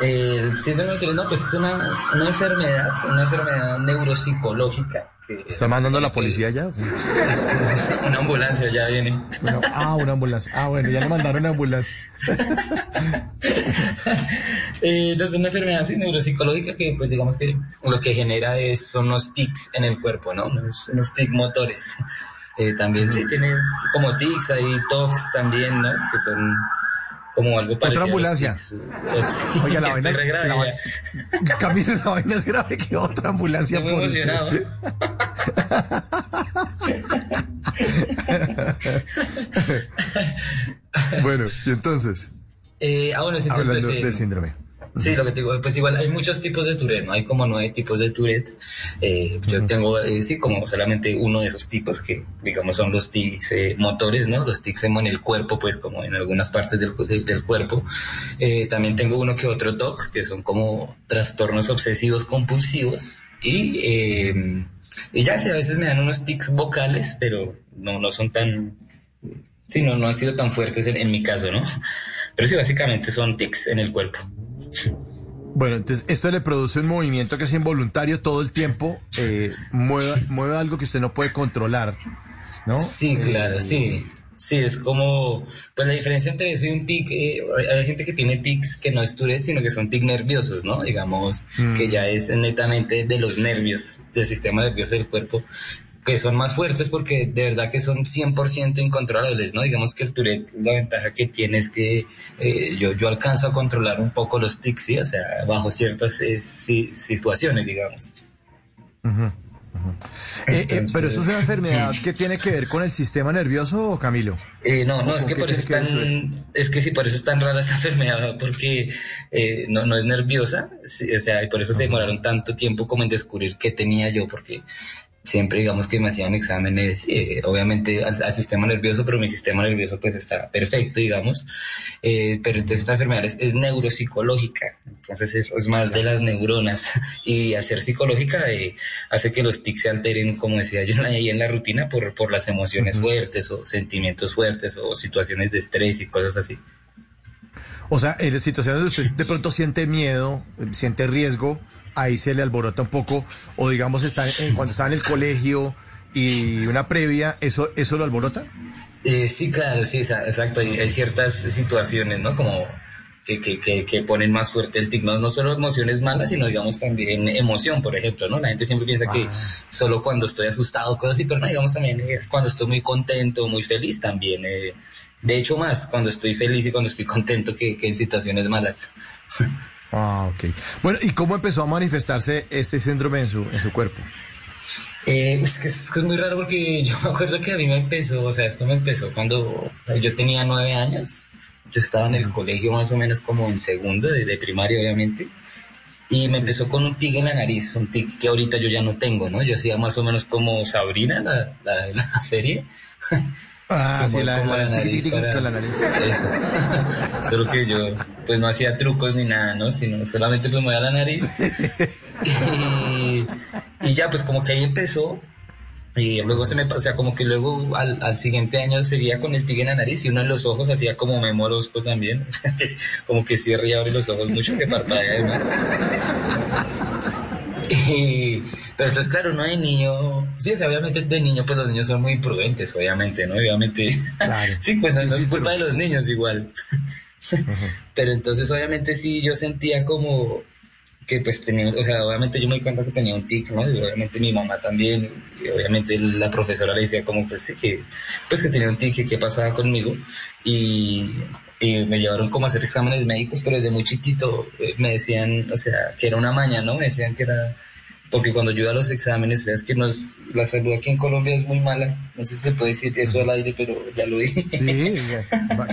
El síndrome de Tourette, no, pues es una, una enfermedad, una enfermedad neuropsicológica. ¿Está mandando la es que- policía ya? Una ambulancia ya viene. Bueno, ah, una ambulancia. Ah, bueno, ya le mandaron una ambulancia. Eh, no, es una enfermedad sí, neuropsicológica que, pues digamos que lo que genera es, son unos tics en el cuerpo, ¿no? Unos, unos tics motores. Eh, también sí tiene como tics, hay tocs también, ¿no? Que son como algo parecido. a los ambulancia. Eh, Oiga, la vaina- la va- Camilo, la vaina es grave que otra ambulancia Estoy por muy usted. emocionado. Bueno, y entonces, Eh, ah, bueno, entonces, hablando eh, del síndrome. Sí, lo que te digo, pues igual hay muchos tipos de Tourette, ¿no? Hay como nueve tipos de Tourette. Eh, yo tengo, eh, sí, como solamente uno de esos tipos que, digamos, son los tics eh, motores, ¿no? Los tics en el cuerpo, pues como en algunas partes del, de- del cuerpo. Eh, también tengo uno que otro TOC, que son como trastornos obsesivos compulsivos. Y, eh, y ya sé, a veces me dan unos tics vocales, pero no, no son tan, sí, no, no han sido tan fuertes en, en mi caso, ¿no? Pero sí, básicamente son tics en el cuerpo. Bueno, entonces esto le produce un movimiento que es involuntario todo el tiempo, eh, mueve, mueve algo que usted no puede controlar, ¿no? Sí, claro, Eh, sí. Sí, es como, pues la diferencia entre eso y un tic, eh, hay gente que tiene tics que no es Tourette, sino que son tics nerviosos, ¿no? Digamos, que ya es netamente de los nervios, del sistema nervioso del cuerpo, que son más fuertes porque de verdad que son 100% incontrolables, ¿no? Digamos que el Tourette, la ventaja que tiene es que eh, yo, yo alcanzo a controlar un poco los tics, ¿sí? O sea, bajo ciertas eh, si- situaciones, digamos. eh, eh, pero eso es una enfermedad que tiene que ver con el sistema nervioso, Camilo. Eh, no, no, ¿Con es que por eso es tan, es que sí, por eso es tan rara esta enfermedad, porque no, no es nerviosa, sí, o sea, y por eso se demoraron tanto tiempo como en descubrir qué tenía yo, porque siempre digamos que me hacían exámenes, eh, obviamente al, al sistema nervioso, pero mi sistema nervioso pues está perfecto, digamos, eh, pero entonces esta enfermedad es, es neuropsicológica, entonces es, es más de las neuronas, y al ser psicológica eh, hace que los tics se alteren, como decía yo ahí en la rutina, por, por las emociones fuertes o sentimientos fuertes o situaciones de estrés y cosas así. O sea, en situaciones donde usted de pronto siente miedo, siente riesgo, ahí se le alborota un poco, o digamos está en- cuando está en el colegio y una previa, ¿eso, eso lo alborota? Eh, sí, claro, sí, exacto. Hay, hay ciertas situaciones, ¿no? Como que, que, que, que ponen más fuerte el tic, ¿no? No solo emociones malas, sino digamos también emoción, por ejemplo, ¿no? La gente siempre piensa que solo cuando estoy asustado, cosas así, pero no, digamos también eh, cuando estoy muy contento, muy feliz también. eh, de hecho, más cuando estoy feliz y cuando estoy contento que, que en situaciones malas. Ah, ok. Bueno, ¿y cómo empezó a manifestarse este síndrome en su, en su cuerpo? Eh, es, que es, que es muy raro porque yo me acuerdo que a mí me empezó, o sea, esto me empezó cuando yo tenía nueve años. Yo estaba en el colegio más o menos como en segundo, de, de primaria obviamente. Y me empezó con un tic en la nariz, un tic que ahorita yo ya no tengo, ¿no? Yo hacía más o menos como Sabrina, la, la, la serie. Ah, Como- sí, la, como la- la nariz para- con la nariz. Eso. Solo que yo, pues no hacía trucos ni nada, ¿no? Sino solamente pues movía la nariz. y, y ya, pues como que ahí empezó. Y luego se me pasó, o sea, como que luego al, al siguiente año seguía con el tigre en la nariz y uno en los ojos hacía como memorosco también. como que cierra y abre los ojos mucho, que parpadea además. Y, pero entonces, claro, no de niño, sí, obviamente de niño, pues los niños son muy imprudentes, obviamente, ¿no? Obviamente, Claro. sí, pues no, Sí, no es sí, culpa pero- de los niños igual. Pero entonces, obviamente, sí, yo sentía como que, pues, tenía, o sea, obviamente yo me di cuenta que tenía un tic, ¿no? Y obviamente mi mamá también, y obviamente la profesora le decía como, pues, sí, que, pues, que tenía un tic, que qué pasaba conmigo, y, y me llevaron como a hacer exámenes médicos, pero desde muy chiquito eh, me decían, o sea, que era una maña, ¿no? Me decían que era porque cuando yo iba a los exámenes, o sea, es que nos, la salud aquí en Colombia es muy mala. No sé si se puede decir eso al aire, pero ya lo dije. Sí,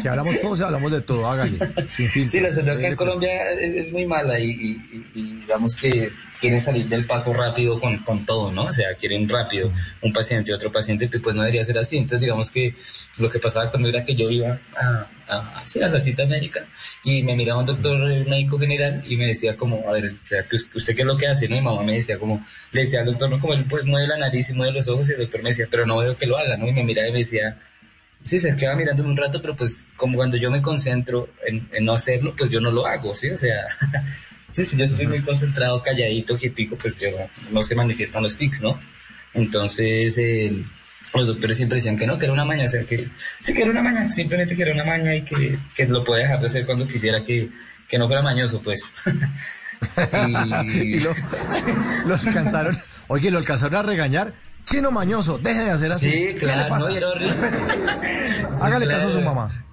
que hablamos todos hablamos de todo, hágale. sin. Sí, la salud acá en pues. Colombia es, es muy mala y, y- y- y digamos que quieren salir del paso rápido con, con todo, ¿no? O sea, quieren rápido un paciente y otro paciente, pues no debería ser así. Entonces, digamos que lo que pasaba conmigo era que yo iba a, a, sí, a la cita médica y me miraba un doctor médico general y me decía como, a ver, o sea, ¿usted qué es lo que hace? ¿no? Mi mamá me decía como, le decía al doctor, no, como él pues mueve la nariz y mueve los ojos y el doctor me decía, pero no veo que lo haga, ¿no? Y me miraba y me decía, Sí, se queda mirándome un rato, pero pues como cuando yo me concentro en, en no hacerlo, pues yo no lo hago, ¿sí? O sea, sí, si yo estoy muy concentrado, calladito, quietico, pues yo no, se manifiestan los tics, ¿no? Entonces, los doctores siempre decían que no, que era una maña, o sea, que sí, que era una maña, simplemente que era una maña y que, que lo puede dejar de hacer cuando quisiera, que, que no fuera mañoso, pues. Y lo, los alcanzaron, oye, lo alcanzaron a regañar. Chino mañoso, deje de hacer así. Sí, ¿Qué le claro, pasa? no, y era horrible. Hágale caso a su mamá.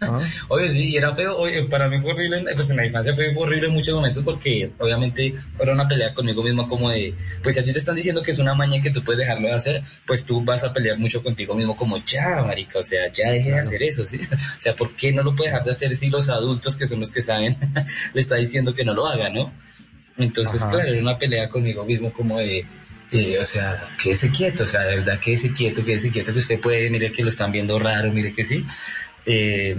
Ah, Oye, sí, y era feo, oye, para mí fue horrible, pues en la infancia fue, fue horrible en muchos momentos porque obviamente era una pelea conmigo mismo como de, pues si a ti te están diciendo que es una maña que tú puedes dejarlo de hacer, pues tú vas a pelear mucho contigo mismo como, ya, marica, o sea, ya deje de hacer eso, ¿sí? O sea, ¿por qué no lo puede dejar de hacer si los adultos que son los que saben le está diciendo que no lo haga, ¿no? Entonces, Ajá. claro, era una pelea conmigo mismo como de, eh, o sea, quédese quieto, o sea, de verdad, quédese quieto, quédese quieto, que usted puede, mire que lo están viendo raro, mire que sí. Eh,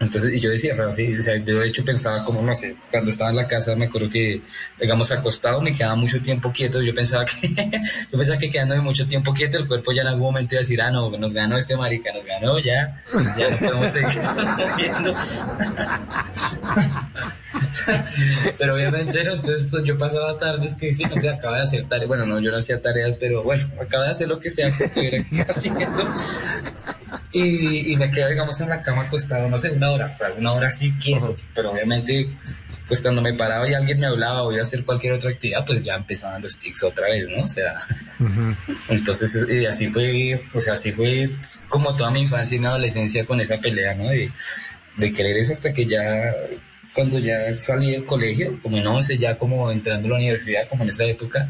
entonces, y yo decía, o sea, sí, o sea, yo de hecho pensaba como, no sé, cuando estaba en la casa, me acuerdo que, digamos, acostado, me quedaba mucho tiempo quieto, yo pensaba que, yo pensaba que quedándome mucho tiempo quieto, el cuerpo ya en algún momento iba a decir, ah, no, nos ganó este marica, nos ganó, ya, ya no podemos seguir moviendo. pero obviamente no, entonces yo pasaba tardes que sí, no sé, acaba de hacer tareas, bueno, no, yo no hacía tareas, pero bueno, acaba de hacer lo que sea que estuviera haciendo. Y, y me quedo, digamos, en la cama acostado, no sé, una hora, una hora así quieto, pero obviamente, pues cuando me paraba y alguien me hablaba o iba a hacer cualquier otra actividad, pues ya empezaban los tics otra vez, ¿no? O sea, entonces eh, así fue, o sea, así fue como toda mi infancia y mi adolescencia con esa pelea, ¿no? De, de querer eso hasta que ya, cuando ya salí del colegio, como en 11, ya como entrando a la universidad, como en esa época,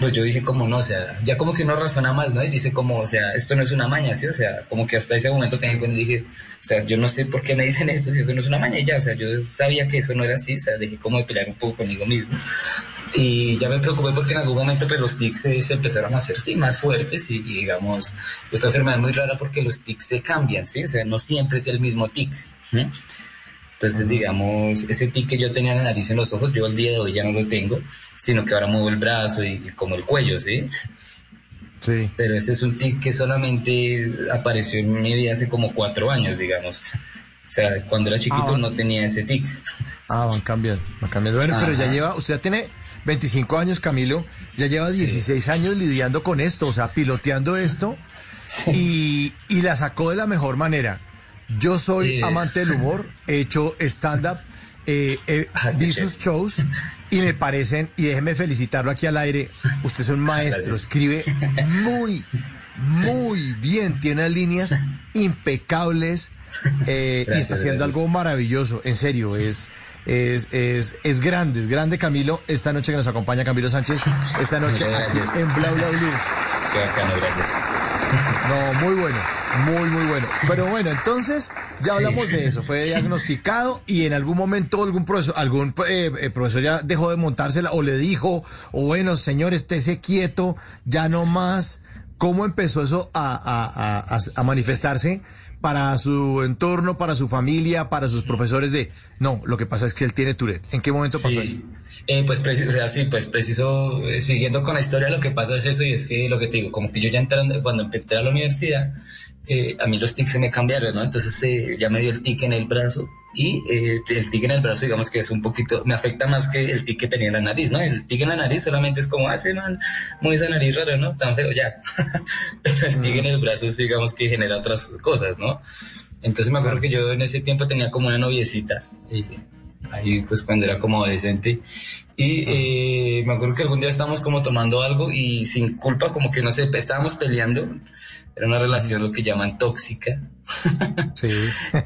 pues yo dije como no, o sea, ya como que uno razona más, ¿no? Y dice como, o sea, esto no es una maña, ¿sí? O sea, como que hasta ese momento me di cuenta dije, o sea, yo no sé por qué me dicen esto si eso no es una maña y ya, o sea, yo sabía que eso no era así, o sea, dejé como de pelear un poco conmigo mismo. Y ya me preocupé porque en algún momento pues los tics se, se empezaron a hacer, sí, más fuertes y, y, digamos, esta enfermedad es muy rara porque los tics se cambian, ¿sí? O sea, no siempre es el mismo tic. ¿sí? Entonces, digamos, ese tic que yo tenía en la nariz y en los ojos, yo al día de hoy ya no lo tengo, sino que ahora muevo el brazo y, y como el cuello, ¿sí? sí. Pero ese es un tic que solamente apareció en mi vida hace como cuatro años, digamos. O sea, cuando era chiquito Ah, no tenía ese tic. Ah, van cambiando, van cambiando. Bueno, pero ya lleva, usted ya tiene 25 años, Camilo, ya lleva 16 años lidiando con esto, o sea, piloteando esto y, y la sacó de la mejor manera. Yo soy amante del humor, he hecho stand-up, eh, eh, vi sus shows y me parecen, y déjeme felicitarlo aquí al aire, usted es un maestro, escribe muy, muy bien, tiene líneas impecables eh, y está haciendo gracias. algo maravilloso, en serio, es, es, es, es grande, es grande Camilo, esta noche que nos acompaña Camilo Sánchez, esta noche aquí en Bla Bla Blue. Qué bacano, gracias. No, muy bueno, muy, muy bueno. Pero bueno, entonces ya Sí. hablamos de eso, fue diagnosticado y en algún momento algún profesor, algún eh, eh, profesor ya dejó de montársela o le dijo, o bueno, señor, estése quieto, ya no más. ¿Cómo empezó eso a, a- a- a- a manifestarse para su entorno, para su familia, para sus profesores de, no, lo que pasa es que él tiene Tourette? ¿En qué momento pasó eso? Sí. Eh, pues preciso, o sea, sí, pues preciso, eh, siguiendo con la historia, lo que pasa es eso y es que lo que te digo, como que yo ya entrando, cuando entré a la universidad, eh, a mí los tics se me cambiaron, ¿no? Entonces eh, ya me dio el tic en el brazo y eh, el tic en el brazo, digamos que es un poquito, me afecta más que el tic que tenía en la nariz, ¿no? El tic en la nariz solamente es como, hace man, muy esa nariz rara, ¿no? Tan feo, ya. Pero el tic en el brazo, sí, digamos que genera otras cosas, ¿no? Entonces me acuerdo que yo en ese tiempo tenía como una noviecita. Ahí pues cuando era como adolescente. Y eh, me acuerdo que algún día estábamos como tomando algo y sin culpa, como que no sé, estábamos peleando. Era una relación lo que llaman tóxica. Sí.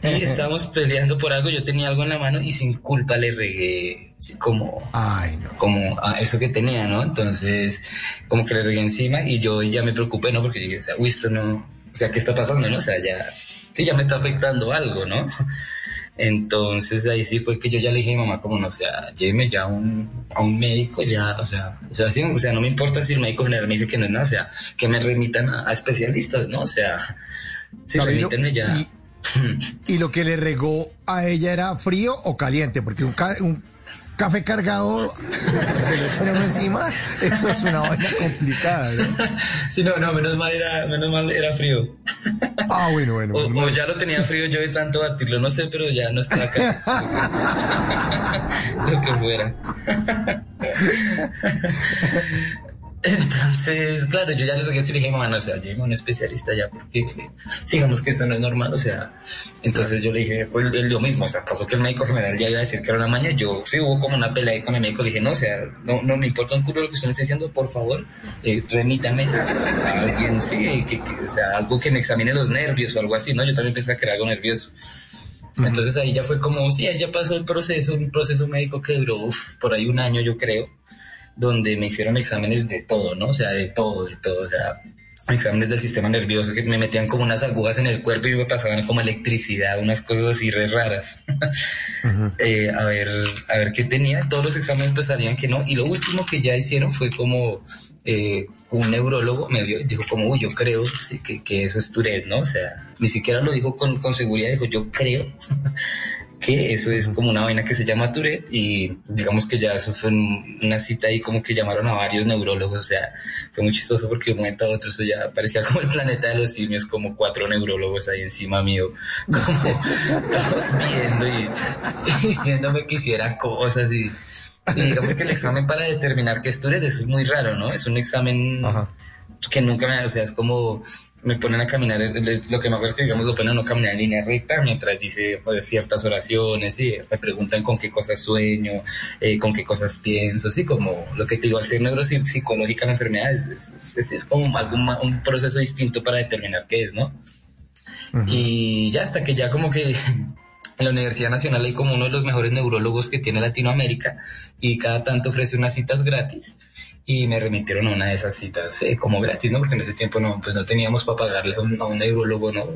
y estábamos peleando por algo, yo tenía algo en la mano y sin culpa le regué como, Ay, no. como a eso que tenía, ¿no? Entonces, como que le regué encima y yo ya me preocupé, ¿no? Porque dije, o sea, uy, esto no, o sea, ¿qué está pasando, no? O sea, ya, sí, ya me está afectando algo, ¿no? Entonces ahí sí fue que yo ya le dije a mi mamá como no, o sea, lléveme ya a un, a un médico, ya, o sea, o sea, sí, o sea, no me importa si el médico general me dice que no es nada, o sea, que me remitan a, a especialistas, ¿no? O sea, sí, Camilo, remítanme ya. y- ¿Y lo que le regó a ella era frío o caliente? Porque un, ca- un café cargado se le echa uno encima, eso es una vaina complicada. ¿no? Sí, no, no, menos mal era, menos mal era frío. Ah, bueno, bueno. O, ya lo tenía frío yo de tanto batirlo, no sé, pero ya no está acá. lo que fuera. Entonces, claro, yo ya le regresé y le dije, mamá, no, o sea, llévame a un especialista ya, porque sigamos que eso no es normal, o sea. Entonces yo le dije, pues es lo mismo, o sea, pasó que el médico general ya iba a decir que era una maña, yo sí hubo como una pelea ahí con el médico, le dije, no, o sea, no, no me importa un culo lo que usted me esté diciendo, por favor, eh, remítame a, a alguien, sí, que, que- o sea, algo que me examine los nervios o algo así, ¿no? Yo también pensaba que era algo nervioso. Entonces ahí ya fue como, sí, ahí ya pasó el proceso, un proceso médico que duró uf, por ahí un año, yo creo, donde me hicieron exámenes de todo, ¿no? O sea, de todo, de todo, o sea, exámenes del sistema nervioso que me metían como unas agujas en el cuerpo y me pasaban como electricidad, unas cosas así re raras. Eh, a ver, a ver qué tenía. Todos los exámenes pues salían que no. Y lo último que ya hicieron fue como eh, un neurólogo me vio y dijo como, uy, yo creo sí, que, que eso es Tourette, ¿no? O sea, ni siquiera lo dijo con, con seguridad, dijo, yo creo que eso es como una vaina que se llama Tourette y digamos que ya eso fue una cita ahí como que llamaron a varios neurólogos, o sea, fue muy chistoso porque de un momento a otro eso ya parecía como el planeta de los simios, como cuatro neurólogos ahí encima mío, como todos viendo y, y diciéndome que hiciera cosas y, y digamos que el examen para determinar qué es Tourette, eso es muy raro, ¿no? Es un examen Ajá. que nunca me, o sea, es como me ponen a caminar, el- lo que me acuerdo es que digamos lo ponen a no caminar en línea recta mientras dice pues, ciertas oraciones y me preguntan con qué cosas sueño, eh, con qué cosas pienso, así como lo que te digo, al ser neuropsicológica la enfermedad es, es, es- es como algún, un proceso distinto para determinar qué es, ¿no? Y ya hasta que ya como que en la Universidad Nacional hay como uno de los mejores neurólogos que tiene Latinoamérica y cada tanto ofrece unas citas gratis y me remitieron a una de esas citas eh, como gratis, ¿no? Porque en ese tiempo no, pues no teníamos para pagarle a un, neurólogo, ¿no?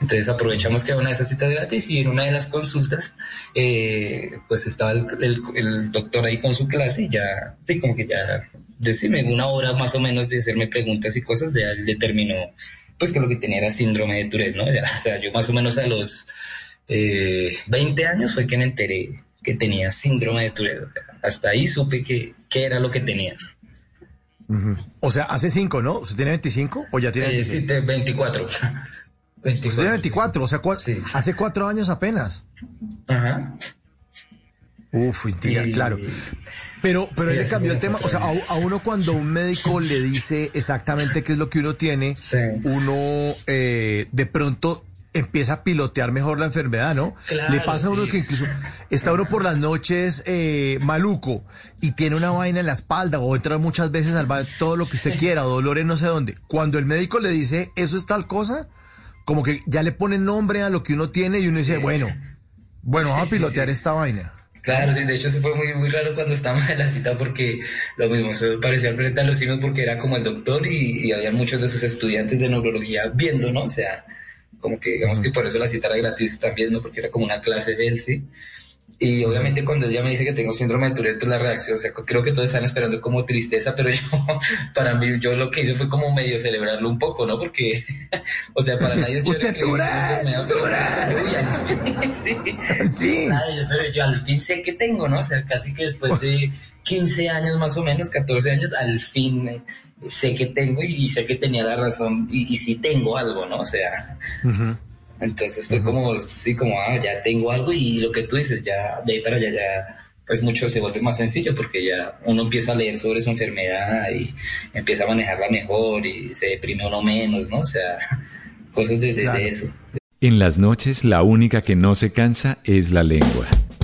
Entonces aprovechamos que era una de esas citas gratis y en una de las consultas eh, pues estaba el, el- doctor ahí con su clase y ya, sí, como que ya, decime una hora más o menos de hacerme preguntas y cosas, ya él determinó pues que lo que tenía era síndrome de Tourette, ¿no? O sea, yo más o menos a los eh, 20 años fue que me enteré que tenía síndrome de Tourette. Hasta ahí supe que, que era lo que tenía. O sea, hace cinco, ¿no? ¿Usted tiene 25 o ya tiene Eh, 26? sí, te- 24. Usted tiene 24, o sea, cua- Sí. hace cuatro años apenas. Ajá. Uf, tía, Y- claro. Pero, pero Sí, él le cambió el tema. O sea, a, a uno cuando un médico le dice exactamente qué es lo que uno tiene, Sí. uno eh, de pronto empieza a pilotear mejor la enfermedad, ¿no? Claro, le pasa a uno sí. que incluso está uno por las noches eh, maluco y tiene una vaina en la espalda o entra muchas veces al baño, todo lo que usted quiera, o dolor en no sé dónde. Cuando el médico le dice eso es tal cosa, como que ya le pone nombre a lo que uno tiene y uno dice, bueno, bueno, vamos a pilotear esta vaina. Claro, sí, de hecho eso fue muy, muy raro cuando estábamos en la cita porque lo mismo, eso parecía planeta de los simios porque era como el doctor y, y había muchos de sus estudiantes de neurología viendo, ¿no? O sea, como que digamos que por eso la cita era gratis también, ¿no? Porque era como una clase de él, sí. Y obviamente cuando ella me dice que tengo síndrome de Tourette, pues la reacción, o sea, creo que todos están esperando como tristeza, pero yo, para mí, yo lo que hice fue como medio celebrarlo un poco, ¿no? Porque, o sea, para nadie es Usted, Tourette, fin, sí. Claro, yo, yo al fin sé que tengo, ¿no? O sea, casi que después de 15 años más o menos, 14 años, al fin eh, sé que tengo y, y sé que tenía la razón y, y sí tengo algo, ¿no? O sea, entonces fue como, sí, como, ah, ya tengo algo y lo que tú dices, ya de ahí para allá ya, pues mucho se vuelve más sencillo porque ya uno empieza a leer sobre su enfermedad y empieza a manejarla mejor y se deprime uno menos, ¿no? O sea, cosas de, de- de Claro. eso. En las noches la única que no se cansa es la lengua.